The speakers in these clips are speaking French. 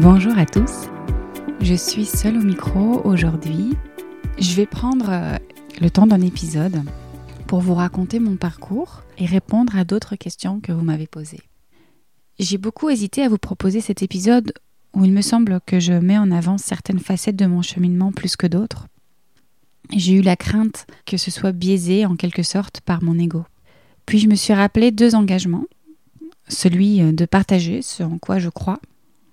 Bonjour à tous, je suis seule au micro aujourd'hui. Je vais prendre euh, le temps d'un épisode pour vous raconter mon parcours et répondre à d'autres questions que vous m'avez posées. J'ai beaucoup hésité à vous proposer cet épisode où il me semble que je mets en avant certaines facettes de mon cheminement plus que d'autres. J'ai eu la crainte que ce soit biaisé en quelque sorte par mon ego. Puis je me suis rappelé deux engagements. Celui de partager ce en quoi je crois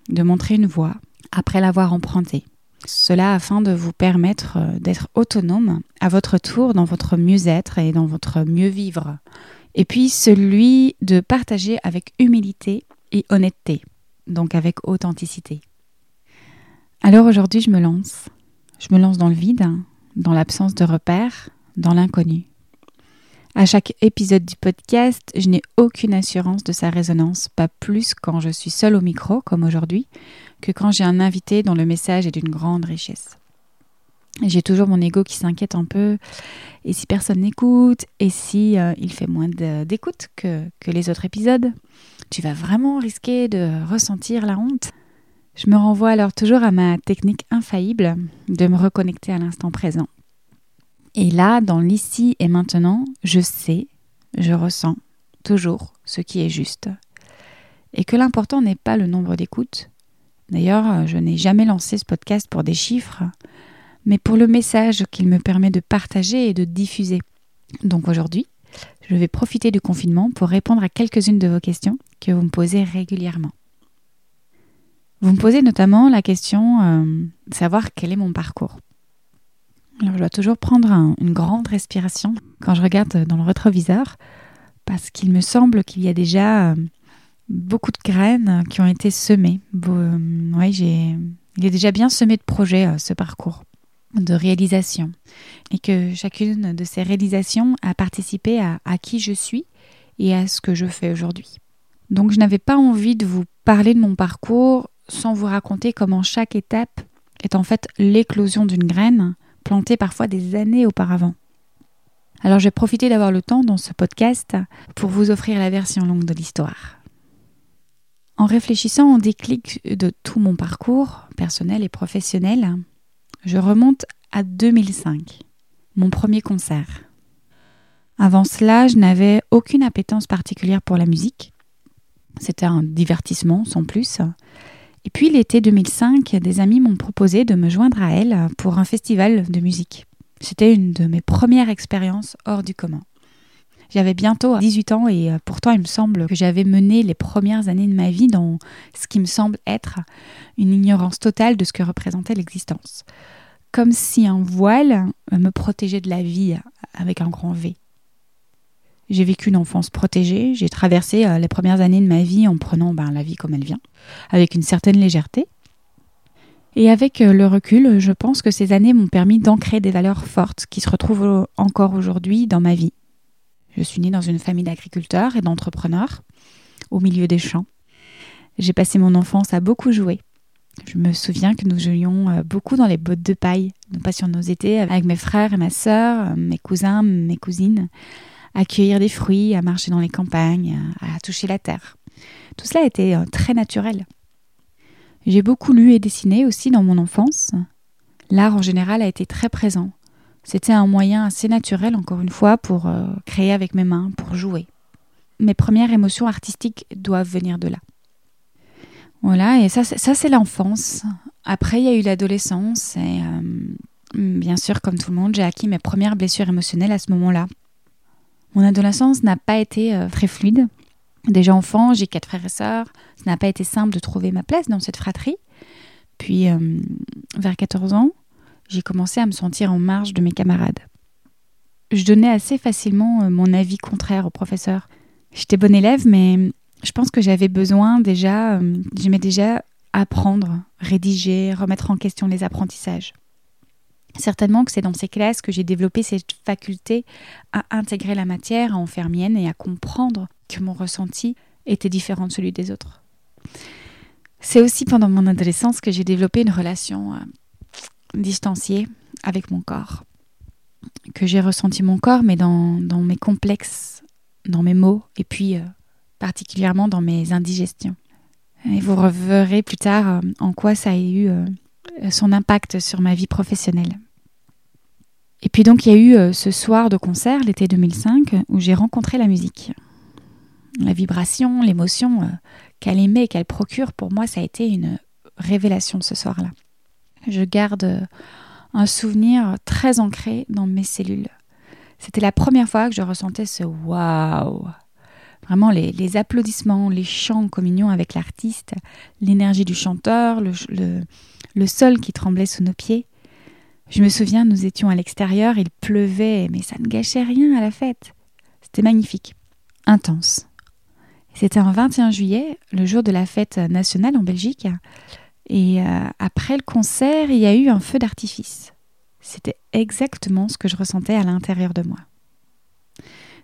de montrer une voie après l'avoir empruntée. Cela afin de vous permettre euh, d'être autonome à votre tour dans votre mieux-être et dans votre mieux-vivre. Et puis celui de partager avec humilité et honnêteté, donc avec authenticité. Alors aujourd'hui, je me lance. Je me lance dans le vide, dans l'absence de repères, dans l'inconnu. À chaque épisode du podcast, je n'ai aucune assurance de sa résonance, pas plus quand je suis seule au micro, comme aujourd'hui, que quand j'ai un invité dont le message est d'une grande richesse. J'ai toujours mon ego qui s'inquiète un peu. Et si personne n'écoute Et si euh, il fait moins d'écoute que, que les autres épisodes Tu vas vraiment risquer de ressentir la honte Je me renvoie alors toujours à ma technique infaillible de me reconnecter à l'instant présent. Et là, dans l'ici et maintenant, je sais, je ressens toujours ce qui est juste. Et que l'important n'est pas le nombre d'écoutes. D'ailleurs, je n'ai jamais lancé ce podcast pour des chiffres, mais pour le message qu'il me permet de partager et de diffuser. Donc aujourd'hui, je vais profiter du confinement pour répondre à quelques-unes de vos questions que vous me posez régulièrement. Vous me posez notamment la question euh, savoir quel est mon parcours. Alors, je dois toujours prendre une grande respiration quand je regarde dans le rétroviseur parce qu'il me semble qu'il y a déjà euh, beaucoup de graines qui ont été semées. Euh, j'ai, il est déjà bien semé de projets, euh, ce parcours de réalisation. Et que chacune de ces réalisations a participé à qui je suis et à ce que je fais aujourd'hui. Donc, je n'avais pas envie de vous parler de mon parcours sans vous raconter comment chaque étape est en fait l'éclosion d'une graine planté parfois des années auparavant. Alors j'ai profité d'avoir le temps dans ce podcast pour vous offrir la version longue de l'histoire. En réfléchissant au déclic de tout mon parcours, personnel et professionnel, je remonte à 2005, mon premier concert. Avant cela, je n'avais aucune appétence particulière pour la musique. C'était un divertissement sans plus. Et puis l'été 2005, des amis m'ont proposé de me joindre à elles pour un festival de musique. C'était une de mes premières expériences hors du commun. J'avais bientôt 18 ans et euh, pourtant il me semble que j'avais mené les premières années de ma vie dans ce qui me semble être une ignorance totale de ce que représentait l'existence. Comme si un voile me protégeait de la vie avec un grand V. J'ai vécu une enfance protégée, j'ai traversé euh, les premières années de ma vie en prenant ben, la vie comme elle vient, avec une certaine légèreté. Et avec euh, le recul, je pense que ces années m'ont permis d'ancrer des valeurs fortes qui se retrouvent encore aujourd'hui dans ma vie. Je suis née dans une famille d'agriculteurs et d'entrepreneurs, au milieu des champs. J'ai passé mon enfance à beaucoup jouer. Je me souviens que nous jouions euh, beaucoup dans les bottes de paille. Nous passions nos étés avec mes frères et ma sœur, mes cousins, mes cousines à cueillir des fruits, à marcher dans les campagnes, à toucher la terre. Tout cela était euh, très naturel. J'ai beaucoup lu et dessiné aussi dans mon enfance. L'art en général a été très présent. C'était un moyen assez naturel, encore une fois, pour euh, créer avec mes mains, pour jouer. Mes premières émotions artistiques doivent venir de là. Voilà, et ça, c'est l'enfance. Après, il y a eu l'adolescence, et euh, bien sûr, comme tout le monde, j'ai acquis mes premières blessures émotionnelles à ce moment-là. Mon adolescence n'a pas été euh, très fluide. Déjà enfant, j'ai quatre frères et sœurs. Ça n'a pas été simple de trouver ma place dans cette fratrie. Puis, euh, vers 14 ans, j'ai commencé à me sentir en marge de mes camarades. Je donnais assez facilement euh, mon avis contraire au professeur. J'étais bonne élève, mais je pense que j'avais besoin déjà, j'aimais déjà apprendre, rédiger, remettre en question les apprentissages. Certainement que c'est dans ces classes que j'ai développé cette faculté à intégrer la matière, à en faire mienne et à comprendre que mon ressenti était différent de celui des autres. C'est aussi pendant mon adolescence que j'ai développé une relation euh, distanciée avec mon corps. Que j'ai ressenti mon corps, mais dans, mes complexes, dans mes mots, et puis euh, particulièrement dans mes indigestions. Et vous reverrez plus tard euh, en quoi ça a eu son impact sur ma vie professionnelle. Et puis donc il y a eu ce soir de concert, l'été 2005, où j'ai rencontré la musique. La vibration, l'émotion qu'elle émet et qu'elle procure, pour moi, ça a été une révélation ce soir-là. Je garde un souvenir très ancré dans mes cellules. C'était la première fois que je ressentais ce waouh. Vraiment les, applaudissements, les chants en communion avec l'artiste, l'énergie du chanteur, le sol qui tremblait sous nos pieds. Je me souviens, nous étions à l'extérieur, il pleuvait, mais ça ne gâchait rien à la fête. C'était magnifique, intense. C'était un 21 juillet, le jour de la fête nationale en Belgique. Et euh, après le concert, il y a eu un feu d'artifice. C'était exactement ce que je ressentais à l'intérieur de moi.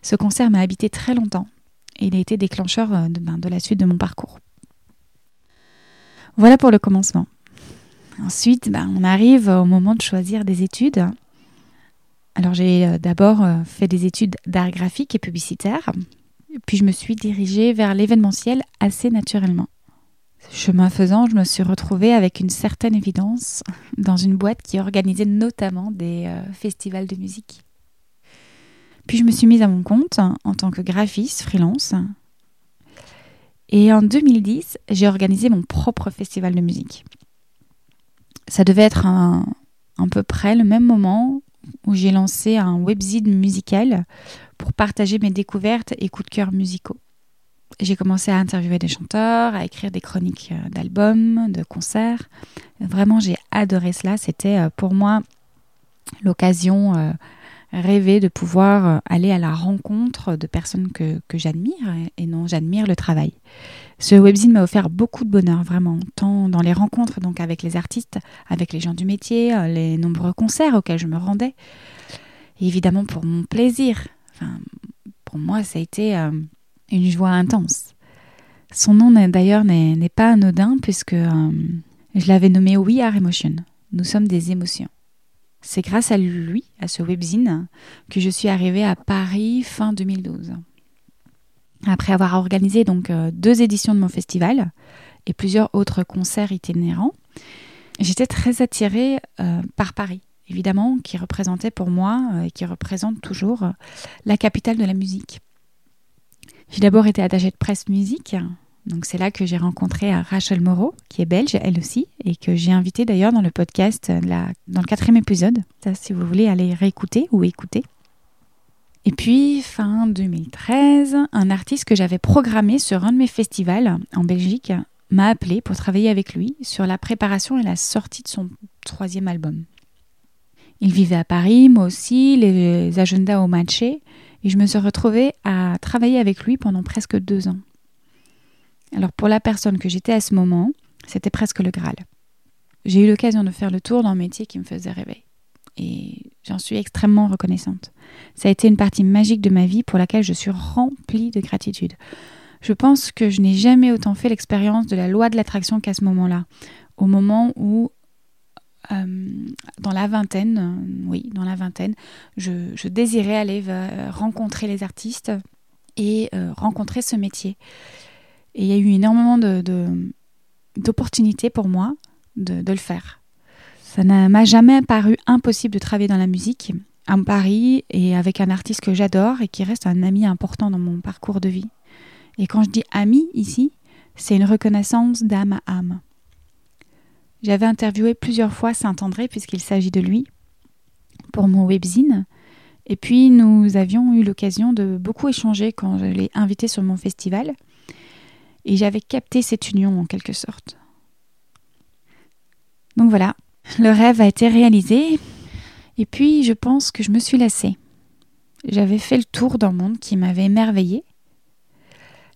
Ce concert m'a habité très longtemps et il a été déclencheur euh, ben, de la suite de mon parcours. Voilà pour le commencement. Ensuite, ben, on arrive au moment de choisir des études. Alors j'ai euh, d'abord fait des études d'art graphique et publicitaire puis je me suis dirigée vers l'événementiel assez naturellement. Chemin faisant, je me suis retrouvée avec une certaine évidence dans une boîte qui organisait notamment des euh, festivals de musique. Puis je me suis mise à mon compte en tant que graphiste freelance. Et en 2010, j'ai organisé mon propre festival de musique. Ça devait être à peu près le même moment où j'ai lancé un webzine musical pour partager mes découvertes et coups de cœur musicaux. J'ai commencé à interviewer des chanteurs, à écrire des chroniques euh, d'albums, de concerts. Vraiment, j'ai adoré cela. C'était euh, pour moi l'occasion euh, rêvée de pouvoir aller à la rencontre de personnes que, j'admire et non, j'admire le travail. Ce webzine m'a offert beaucoup de bonheur, vraiment, tant dans les rencontres donc avec les artistes, avec les gens du métier, les nombreux concerts auxquels je me rendais, et évidemment pour mon plaisir, pour moi, ça a été euh, une joie intense. Son nom d'ailleurs n'est pas anodin puisque euh, je l'avais nommé We Are Emotion. Nous sommes des émotions. C'est grâce à lui, à ce webzine, que je suis arrivée à Paris fin 2012. Après avoir organisé donc euh, deux éditions de mon festival et plusieurs autres concerts itinérants, j'étais très attirée par Paris évidemment, qui représentait pour moi euh, et qui représente toujours euh, la capitale de la musique. J'ai d'abord été attachée de presse musique, donc c'est là que j'ai rencontré euh, Rachel Moreau, qui est belge elle aussi, et que j'ai invité d'ailleurs dans le podcast, dans le quatrième épisode, si vous voulez aller réécouter ou écouter. Et puis, fin 2013, un artiste que j'avais programmé sur un de mes festivals en Belgique m'a appelé pour travailler avec lui sur la préparation et la sortie de son troisième album. Il vivait à Paris, moi aussi, les agendas ont matché, et je me suis retrouvée à travailler avec lui pendant presque deux ans. Alors pour la personne que j'étais à ce moment, c'était presque le Graal. J'ai eu l'occasion de faire le tour d'un métier qui me faisait rêver. Et j'en suis extrêmement reconnaissante. Ça a été une partie magique de ma vie pour laquelle je suis remplie de gratitude. Je pense que je n'ai jamais autant fait l'expérience de la loi de l'attraction qu'à ce moment-là, au moment où euh, dans la vingtaine, oui, dans la vingtaine, je, désirais aller rencontrer les artistes et euh, rencontrer ce métier. Et il y a eu énormément d'opportunités pour moi de, le faire. Ça ne m'a jamais paru impossible de travailler dans la musique à Paris et avec un artiste que j'adore et qui reste un ami important dans mon parcours de vie. Et quand je dis ami ici, c'est une reconnaissance d'âme à âme. J'avais interviewé plusieurs fois Saint-André, puisqu'il s'agit de lui, pour mon webzine. Et puis, nous avions eu l'occasion de beaucoup échanger quand je l'ai invité sur mon festival. Et j'avais capté cette union en quelque sorte. Donc voilà, Le rêve a été réalisé et puis je pense que je me suis lassée. J'avais fait le tour d'un monde qui m'avait émerveillée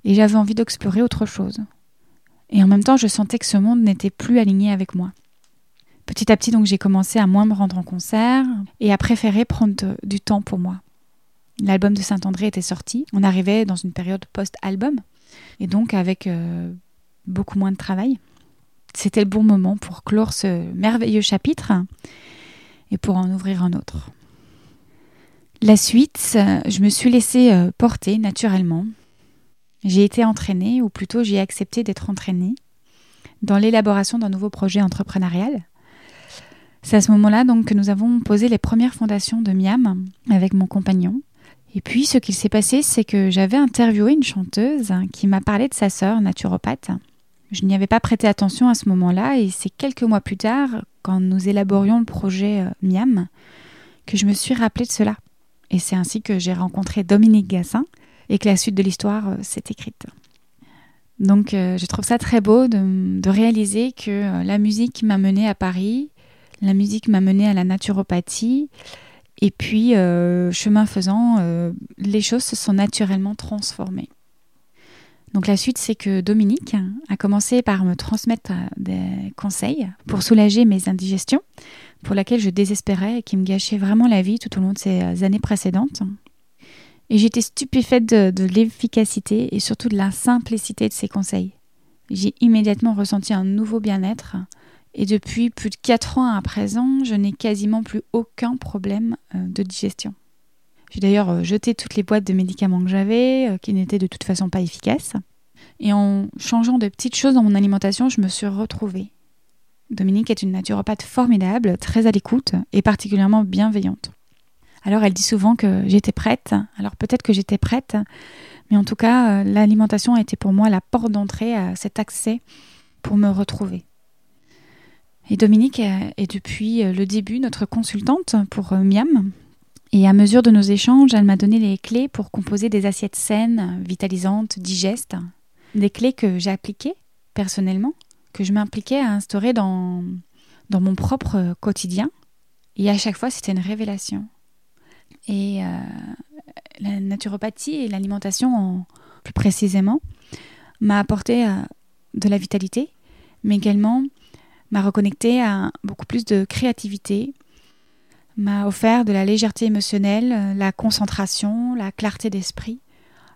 et j'avais envie d'explorer autre chose. Et en même temps, je sentais que ce monde n'était plus aligné avec moi. Petit à petit, donc, j'ai commencé à moins me rendre en concert et à préférer prendre du temps pour moi. L'album de Saint-André était sorti. On arrivait dans une période post-album et donc avec euh, beaucoup moins de travail. C'était le bon moment pour clore ce merveilleux chapitre et pour en ouvrir un autre. La suite, je me suis laissée euh, porter naturellement. J'ai été entraînée, ou plutôt j'ai accepté d'être entraînée, dans l'élaboration d'un nouveau projet entrepreneurial. C'est à ce moment-là donc que nous avons posé les premières fondations de Miam avec mon compagnon. Et puis ce qu'il s'est passé, c'est que j'avais interviewé une chanteuse qui m'a parlé de sa sœur naturopathe. Je n'y avais pas prêté attention à ce moment-là et c'est quelques mois plus tard, quand nous élaborions le projet euh, Miam, que je me suis rappelé de cela. Et c'est ainsi que j'ai rencontré Dominique Gassin et que la suite de l'histoire euh, s'est écrite. Donc euh, je trouve ça très beau de, de réaliser que la musique m'a menée à Paris, la musique m'a menée à la naturopathie, et puis, chemin faisant, les choses se sont naturellement transformées. Donc la suite, c'est que Dominique a commencé par me transmettre euh, des conseils pour soulager mes indigestions, pour lesquelles je désespérais et qui me gâchaient vraiment la vie tout au long de ces euh, années précédentes. Et j'étais stupéfaite de, l'efficacité et surtout de la simplicité de ces conseils. J'ai immédiatement ressenti un nouveau bien-être et depuis plus de 4 ans à présent, je n'ai quasiment plus aucun problème euh, de digestion. J'ai d'ailleurs euh, jeté toutes les boîtes de médicaments que j'avais, euh, qui n'étaient de toute façon pas efficaces. Et en changeant de petites choses dans mon alimentation, je me suis retrouvée. Dominique est une naturopathe formidable, très à l'écoute et particulièrement bienveillante. Alors elle dit souvent que j'étais prête, alors peut-être que j'étais prête, mais en tout cas, euh, l'alimentation a été pour moi la porte d'entrée à cet accès pour me retrouver. Et Dominique est depuis le début notre consultante pour Miam, et à mesure de nos échanges, elle m'a donné les clés pour composer des assiettes saines, vitalisantes, digestes. Des clés que j'ai appliquées personnellement, que je m'impliquais à instaurer dans, dans mon propre quotidien. Et à chaque fois, c'était une révélation. Et euh, la naturopathie et l'alimentation, plus précisément, m'a apporté euh, de la vitalité, mais également m'a reconnecté à beaucoup plus de créativité, m'a offert de la légèreté émotionnelle, euh, la concentration, la clarté d'esprit.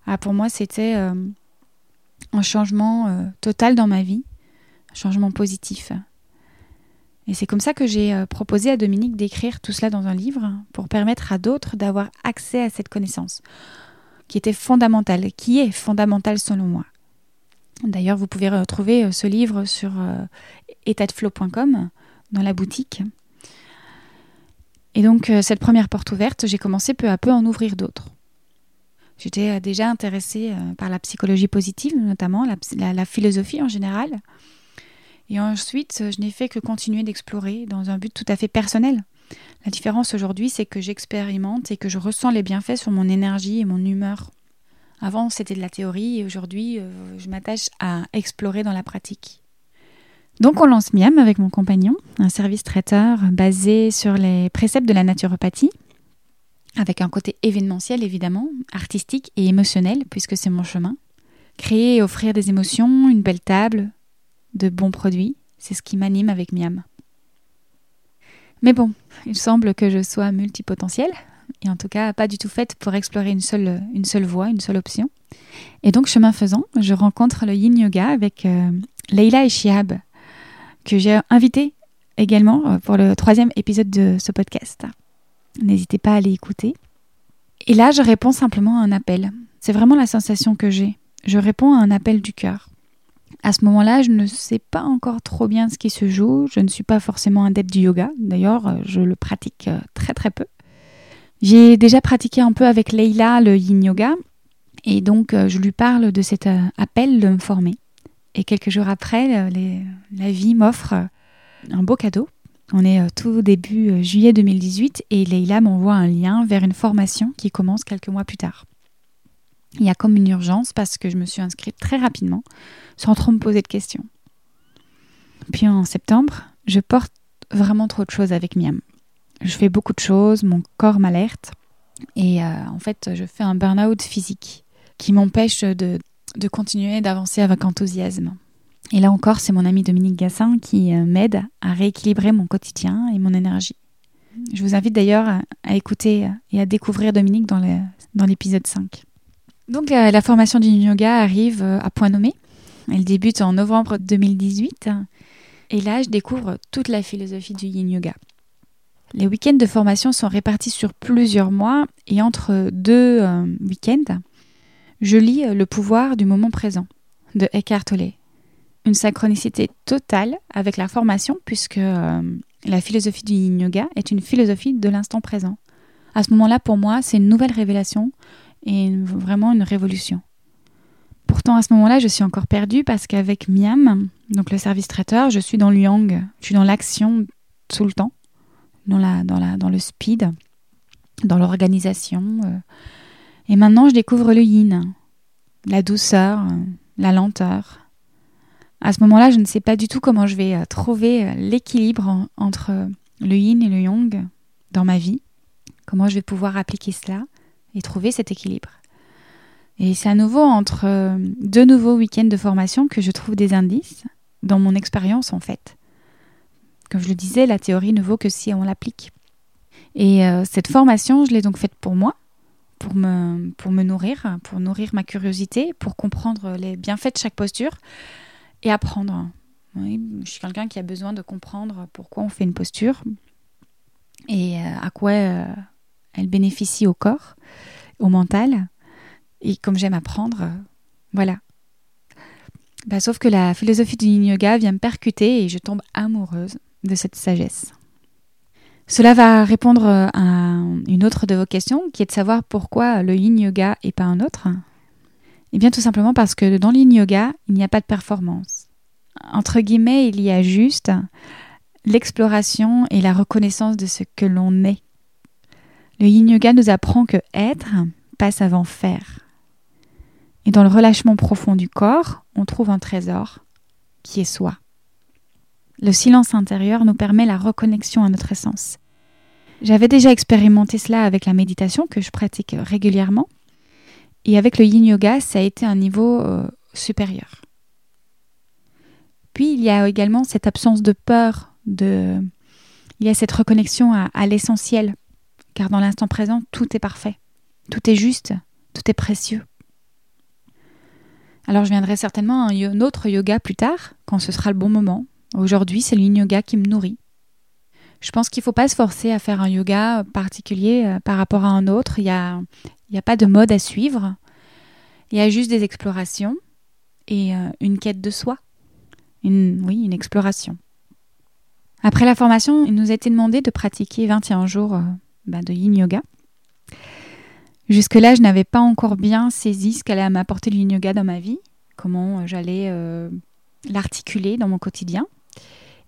Ah, pour moi, c'était euh, un changement euh, total dans ma vie, un changement positif. Et c'est comme ça que j'ai proposé à Dominique d'écrire tout cela dans un livre pour permettre à d'autres d'avoir accès à cette connaissance, qui était fondamentale, qui est fondamentale selon moi. D'ailleurs, vous pouvez retrouver ce livre sur étatdeflow.com dans la boutique. Et donc, euh, cette première porte ouverte, j'ai commencé peu à peu à en ouvrir d'autres. J'étais euh, déjà intéressée euh, par la psychologie positive, notamment la, philosophie en général. Et ensuite, je n'ai fait que continuer d'explorer dans un but tout à fait personnel. La différence aujourd'hui, c'est que j'expérimente et que je ressens les bienfaits sur mon énergie et mon humeur. Avant, c'était de la théorie et aujourd'hui, je m'attache à explorer dans la pratique. Donc on lance Miam avec mon compagnon, un service traiteur basé sur les préceptes de la naturopathie, avec un côté événementiel évidemment, artistique et émotionnel, puisque c'est mon chemin. Créer et offrir des émotions, une belle table, de bons produits, c'est ce qui m'anime avec Miam. Mais bon, il semble que je sois multipotentielle, et en tout cas pas du tout faite pour explorer une seule, voie, une seule option. Et donc, chemin faisant, je rencontre le yin yoga avec euh, Leila et Shihab, que j'ai invité également euh, pour le troisième épisode de ce podcast. N'hésitez pas à aller écouter. Et là, je réponds simplement à un appel. C'est vraiment la sensation que j'ai. Je réponds à un appel du cœur. À ce moment-là, je ne sais pas encore trop bien ce qui se joue. Je ne suis pas forcément adepte du yoga. D'ailleurs, euh, je le pratique euh, très très peu. J'ai déjà pratiqué un peu avec Leila le yin yoga. Et donc, je lui parle de cet appel de me former. Et quelques jours après, la vie m'offre un beau cadeau. On est euh, tout début euh, juillet 2018 et Leïla m'envoie un lien vers une formation qui commence quelques mois plus tard. Il y a comme une urgence parce que je me suis inscrite très rapidement, sans trop me poser de questions. Puis en septembre, je porte vraiment trop de choses avec Miam. Je fais beaucoup de choses, mon corps m'alerte et euh, en fait je fais un burn-out physique qui m'empêche de, de continuer d'avancer avec enthousiasme. Et là encore, c'est mon ami Dominique Gassin qui euh, m'aide à rééquilibrer mon quotidien et mon énergie. Je vous invite d'ailleurs à, écouter et à découvrir Dominique dans l'épisode 5. Donc la, formation du yoga arrive euh, à point nommé. Elle débute en novembre 2018. Et là, je découvre toute la philosophie du yin yoga. Les week-ends de formation sont répartis sur plusieurs mois et entre deux euh, week-ends, je lis Le pouvoir du moment présent de Eckhart Tolle. Une synchronicité totale avec la formation puisque euh, la philosophie du yin yoga est une philosophie de l'instant présent. À ce moment-là, pour moi, c'est une nouvelle révélation et vraiment une révolution. Pourtant, à ce moment-là, je suis encore perdue parce qu'avec Miam, donc le service traiteur, je suis dans le yang, je suis dans l'action tout le temps, dans, la, dans le speed, dans l'organisation. Euh. Et maintenant, je découvre le yin, la douceur, la lenteur. À ce moment-là, je ne sais pas du tout comment je vais euh, trouver euh, l'équilibre entre le yin et le yang dans ma vie, comment je vais pouvoir appliquer cela et trouver cet équilibre. Et c'est à nouveau entre euh, deux nouveaux week-ends de formation que je trouve des indices dans mon expérience en fait. Comme je le disais, la théorie ne vaut que si on l'applique. Et euh, cette formation, je l'ai donc faite pour moi, pour me, nourrir, pour nourrir ma curiosité, pour comprendre les bienfaits de chaque posture et apprendre. je suis quelqu'un qui a besoin de comprendre pourquoi on fait une posture et euh, à quoi elle bénéficie au corps, au mental. Et comme j'aime apprendre, euh, voilà. Bah, sauf que la philosophie du yoga vient me percuter et je tombe amoureuse de cette sagesse. Cela va répondre à une autre de vos questions, qui est de savoir pourquoi le yin yoga et pas un autre. Eh bien tout simplement parce que dans le yin yoga, il n'y a pas de performance. Entre guillemets, il y a juste l'exploration et la reconnaissance de ce que l'on est. Le yin yoga nous apprend que être passe avant faire. Et dans le relâchement profond du corps, on trouve un trésor qui est soi. Le silence intérieur nous permet la reconnexion à notre essence. J'avais déjà expérimenté cela avec la méditation que je pratique régulièrement. Et avec le yin yoga, ça a été un niveau euh, supérieur. Puis il y a également cette absence de peur, de... il y a cette reconnexion à l'essentiel, car dans l'instant présent, tout est parfait, tout est juste, tout est précieux. Alors je viendrai certainement à un autre yoga plus tard, quand ce sera le bon moment. Aujourd'hui, c'est le yoga qui me nourrit. Je pense qu'il ne faut pas se forcer à faire un yoga particulier euh, par rapport à un autre. Il n'y a, pas de mode à suivre. Il y a juste des explorations et euh, une quête de soi. Oui, une exploration. Après la formation, il nous a été demandé de pratiquer 21 jours euh, bah, de yin yoga. Jusque-là, je n'avais pas encore bien saisi ce qu'allait m'apporter le yin yoga dans ma vie, comment j'allais l'articuler dans mon quotidien.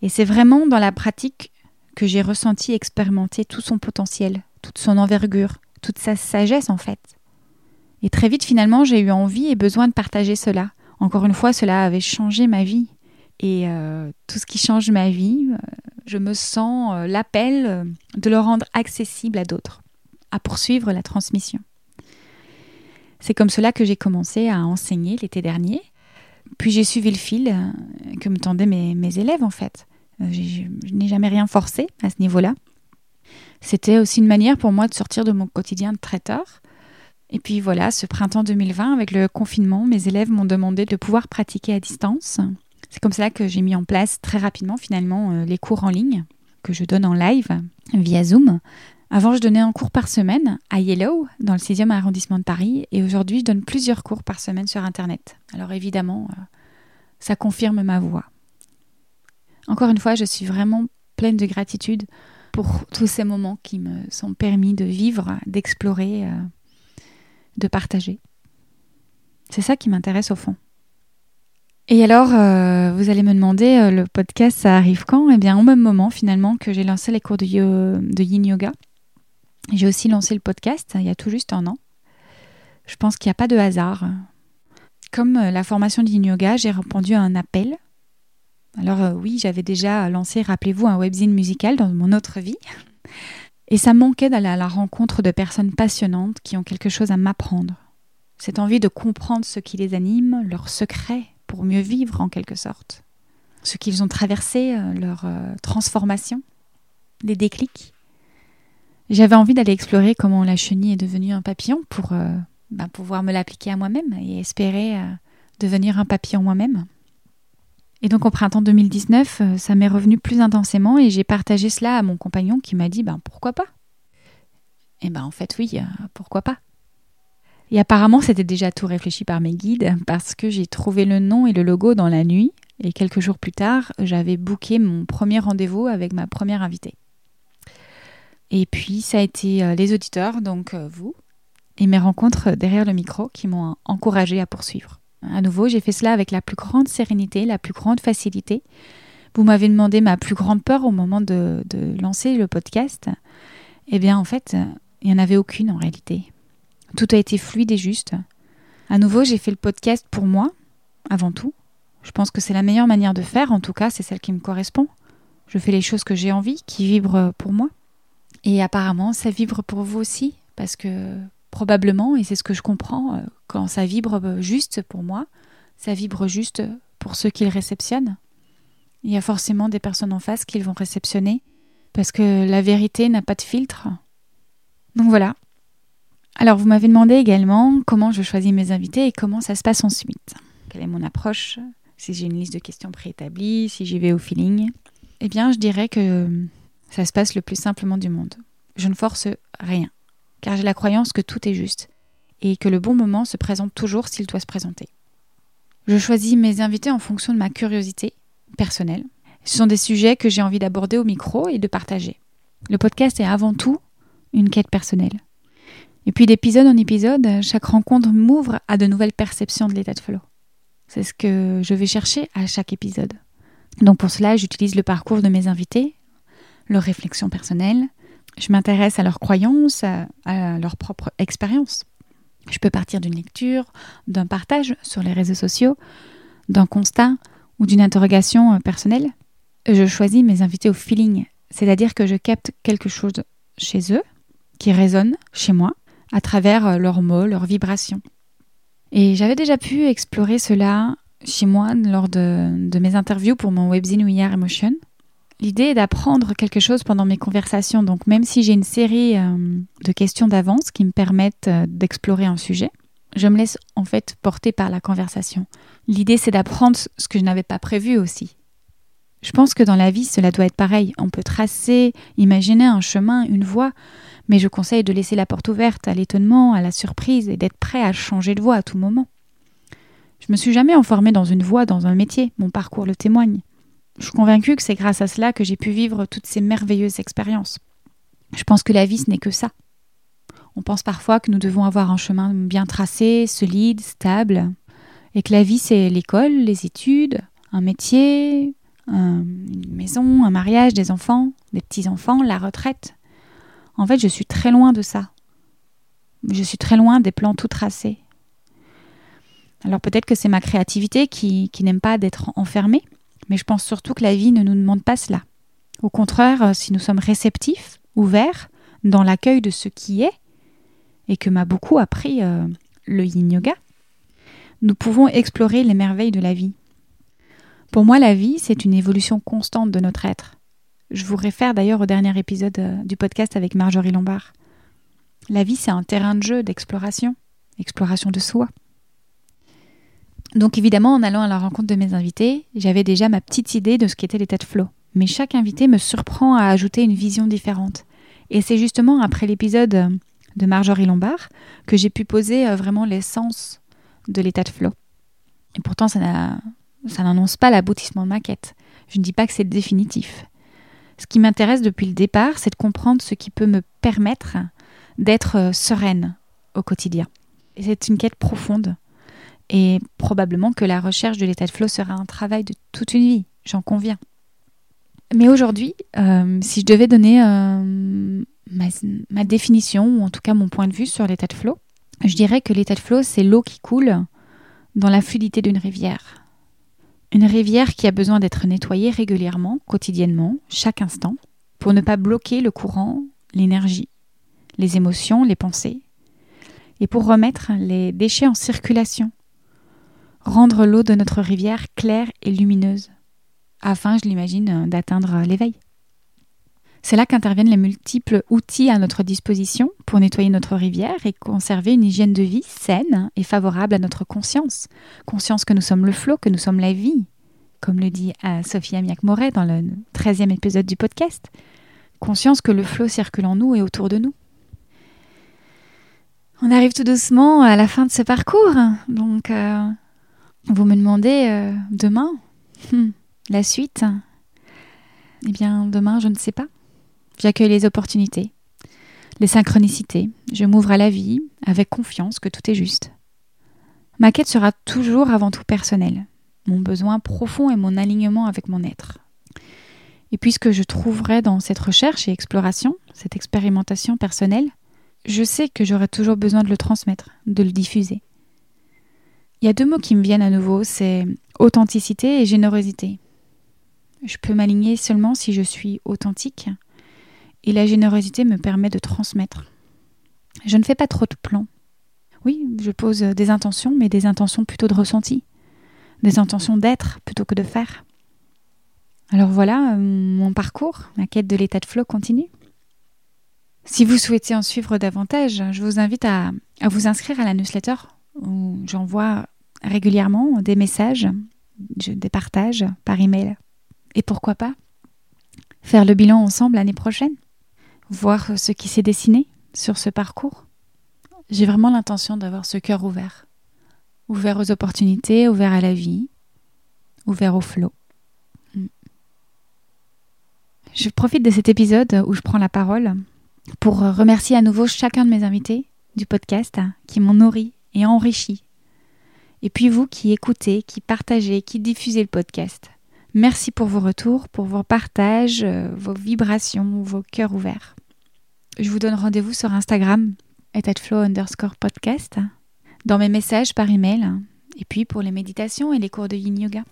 Et c'est vraiment dans la pratique que j'ai ressenti, expérimenté tout son potentiel, toute son envergure, toute sa sagesse en fait. Et très vite finalement, j'ai eu envie et besoin de partager cela. Encore une fois, cela avait changé ma vie. Et euh, tout ce qui change ma vie, euh, je me sens euh, l'appel de le rendre accessible à d'autres, à poursuivre la transmission. C'est comme cela que j'ai commencé à enseigner l'été dernier. Puis j'ai suivi le fil que me tendaient mes, élèves en fait. je n'ai jamais rien forcé à ce niveau-là. C'était aussi une manière pour moi de sortir de mon quotidien de traiteur. Et puis voilà, ce printemps 2020, avec le confinement, mes élèves m'ont demandé de pouvoir pratiquer à distance c'est comme ça que j'ai mis en place très rapidement finalement euh, les cours en ligne que je donne en live via Zoom. Avant, je donnais un cours par semaine à Yellow, dans le 6e arrondissement de Paris, et aujourd'hui, je donne plusieurs cours par semaine sur Internet. Alors évidemment, euh, ça confirme ma voix. Encore une fois, je suis vraiment pleine de gratitude pour tous ces moments qui me sont permis de vivre, d'explorer, euh, de partager. C'est ça qui m'intéresse au fond. Et alors, euh, vous allez me demander, le podcast, ça arrive quand? Eh bien, au même moment, finalement, que j'ai lancé les cours de yin yoga. J'ai aussi lancé le podcast il y a tout juste un an. Je pense qu'il n'y a pas de hasard. Comme euh, la formation de yoga, j'ai répondu à un appel Alors euh, oui, j'avais déjà lancé, rappelez-vous, un webzine musical dans mon autre vie. Et ça manquait d'aller à la rencontre de personnes passionnantes qui ont quelque chose à m'apprendre. Cette envie de comprendre ce qui les anime, leurs secrets, pour mieux vivre en quelque sorte. Ce qu'ils ont traversé, euh, leur transformation, les déclics. J'avais envie d'aller explorer comment la chenille est devenue un papillon pour bah, pouvoir me l'appliquer à moi-même et espérer devenir un papillon moi-même. Et donc au printemps 2019, euh, ça m'est revenu plus intensément et j'ai partagé cela à mon compagnon qui m'a dit ben pourquoi pas? Et ben en fait oui, euh, pourquoi pas? Et apparemment c'était déjà tout réfléchi par mes guides parce que j'ai trouvé le nom et le logo dans la nuit et quelques jours plus tard, j'avais booké mon premier rendez-vous avec ma première invitée. Et puis ça a été euh, les auditeurs, donc vous, et mes rencontres derrière le micro qui m'ont encouragé à poursuivre. À nouveau, j'ai fait cela avec la plus grande sérénité, la plus grande facilité. Vous m'avez demandé ma plus grande peur au moment de, lancer le podcast. Eh bien, en fait, il n'y en avait aucune en réalité. Tout a été fluide et juste. À nouveau, j'ai fait le podcast pour moi, avant tout. Je pense que c'est la meilleure manière de faire, en tout cas, c'est celle qui me correspond. Je fais les choses que j'ai envie, qui vibrent pour moi. Et apparemment, ça vibre pour vous aussi, parce que probablement, et c'est ce que je comprends, euh, quand ça vibre euh, juste pour moi, ça vibre juste pour ceux qui le réceptionnent. Il y a forcément des personnes en face qui vont réceptionner, parce que la vérité n'a pas de filtre. Donc voilà. Alors vous m'avez demandé également comment je choisis mes invités et comment ça se passe ensuite. Quelle est mon approche? Si j'ai une liste de questions préétablies, si j'y vais au feeling? Eh bien, je dirais que ça se passe le plus simplement du monde. Je ne force rien car j'ai la croyance que tout est juste, et que le bon moment se présente toujours s'il doit se présenter. Je choisis mes invités en fonction de ma curiosité personnelle. Ce sont des sujets que j'ai envie d'aborder au micro et de partager. Le podcast est avant tout une quête personnelle. Et puis d'épisode en épisode, chaque rencontre m'ouvre à de nouvelles perceptions de l'état de flow. C'est ce que je vais chercher à chaque épisode. Donc pour cela, j'utilise le parcours de mes invités, leurs réflexions personnelles, je m'intéresse à leurs croyances, à, leur propre expérience. Je peux partir d'une lecture, d'un partage sur les réseaux sociaux, d'un constat ou d'une interrogation euh, personnelle. Je choisis mes invités au feeling, c'est-à-dire que je capte quelque chose chez eux qui résonne chez moi à travers euh, leurs mots, leurs vibrations. Et j'avais déjà pu explorer cela chez moi lors de, de mes interviews pour mon webzine We Are Emotion. L'idée est d'apprendre quelque chose pendant mes conversations. Donc même si j'ai une série euh, de questions d'avance qui me permettent euh, d'explorer un sujet, je me laisse en fait porter par la conversation. L'idée c'est d'apprendre ce que je n'avais pas prévu aussi. Je pense que dans la vie cela doit être pareil. On peut tracer, imaginer un chemin, une voie, mais je conseille de laisser la porte ouverte à l'étonnement, à la surprise et d'être prêt à changer de voie à tout moment. Je me suis jamais enfermée dans une voie, dans un métier. Mon parcours le témoigne. Je suis convaincue que c'est grâce à cela que j'ai pu vivre toutes ces merveilleuses expériences. Je pense que la vie, ce n'est que ça. On pense parfois que nous devons avoir un chemin bien tracé, solide, stable, et que la vie, c'est l'école, les études, un métier, une maison, un mariage, des enfants, des petits-enfants, la retraite. En fait, je suis très loin de ça. Je suis très loin des plans tout tracés. Alors peut-être que c'est ma créativité qui, qui n'aime pas d'être enfermée, mais je pense surtout que la vie ne nous demande pas cela. Au contraire, euh, si nous sommes réceptifs, ouverts, dans l'accueil de ce qui est, et que m'a beaucoup appris euh, le yin yoga, nous pouvons explorer les merveilles de la vie. Pour moi, la vie, c'est une évolution constante de notre être. Je vous réfère d'ailleurs au dernier épisode euh, du podcast avec Marjorie Lombard. La vie, c'est un terrain de jeu, d'exploration, exploration de soi. Donc évidemment, en allant à la rencontre de mes invités, j'avais déjà ma petite idée de ce qu'était l'état de flow. Mais chaque invité me surprend à ajouter une vision différente. Et c'est justement après l'épisode de Marjorie Lombard que j'ai pu poser euh, vraiment l'essence de l'état de flow. Et pourtant, ça n'annonce pas l'aboutissement de ma quête. Je ne dis pas que c'est définitif. Ce qui m'intéresse depuis le départ, c'est de comprendre ce qui peut me permettre d'être euh, sereine au quotidien. Et c'est une quête profonde et probablement que la recherche de l'état de flow sera un travail de toute une vie, j'en conviens. Mais aujourd'hui, euh, si je devais donner euh, ma, définition, ou en tout cas mon point de vue sur l'état de flow, je dirais que l'état de flow, c'est l'eau qui coule dans la fluidité d'une rivière. Une rivière qui a besoin d'être nettoyée régulièrement, quotidiennement, chaque instant, pour ne pas bloquer le courant, l'énergie, les émotions, les pensées, et pour remettre les déchets en circulation, rendre l'eau de notre rivière claire et lumineuse, afin, je l'imagine, d'atteindre l'éveil. C'est là qu'interviennent les multiples outils à notre disposition pour nettoyer notre rivière et conserver une hygiène de vie saine et favorable à notre conscience. Conscience que nous sommes le flot, que nous sommes la vie, comme le dit euh, Sophie Amiac-Moret dans le 13e épisode du podcast. Conscience que le flot circule en nous et autour de nous. On arrive tout doucement à la fin de ce parcours. Donc, euh, vous me demandez euh, demain, hmm, la suite. Eh bien, demain, je ne sais pas. J'accueille les opportunités, les synchronicités. Je m'ouvre à la vie avec confiance que tout est juste. Ma quête sera toujours avant tout personnelle, mon besoin profond et mon alignement avec mon être. Et puisque je trouverai dans cette recherche et exploration, cette expérimentation personnelle, je sais que j'aurai toujours besoin de le transmettre, de le diffuser. Il y a deux mots qui me viennent à nouveau, c'est authenticité et générosité. Je peux m'aligner seulement si je suis authentique et la générosité me permet de transmettre. Je ne fais pas trop de plans. Oui, je pose des intentions, mais des intentions plutôt de ressenti. Des intentions d'être plutôt que de faire. Alors voilà, euh, mon parcours, ma quête de l'état de flow continue. Si vous souhaitez en suivre davantage, je vous invite à, à vous inscrire à la newsletter j'envoie régulièrement des messages, des partages par email. Et pourquoi pas faire le bilan ensemble l'année prochaine voir ce qui s'est dessiné sur ce parcours. J'ai vraiment l'intention d'avoir ce cœur ouvert. Ouvert aux opportunités, ouvert à la vie, ouvert au flot. Mm. Je profite de cet épisode où je prends la parole pour remercier à nouveau chacun de mes invités du podcast qui m'ont nourri et enrichi. Et puis vous qui écoutez, qui partagez, qui diffusez le podcast. Merci pour vos retours, pour vos partages, euh, vos vibrations, vos cœurs ouverts. Je vous donne rendez-vous sur Instagram, flow underscore podcast, dans mes messages par email, et puis pour les méditations et les cours de yin yoga.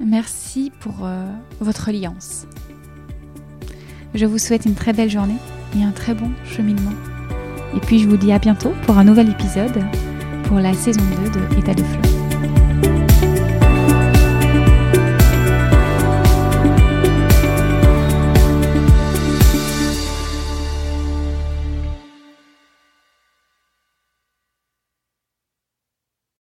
Merci pour euh, votre alliance. Je vous souhaite une très belle journée et un très bon cheminement. Et puis je vous dis à bientôt pour un nouvel épisode pour la saison 2 de État de fleurs.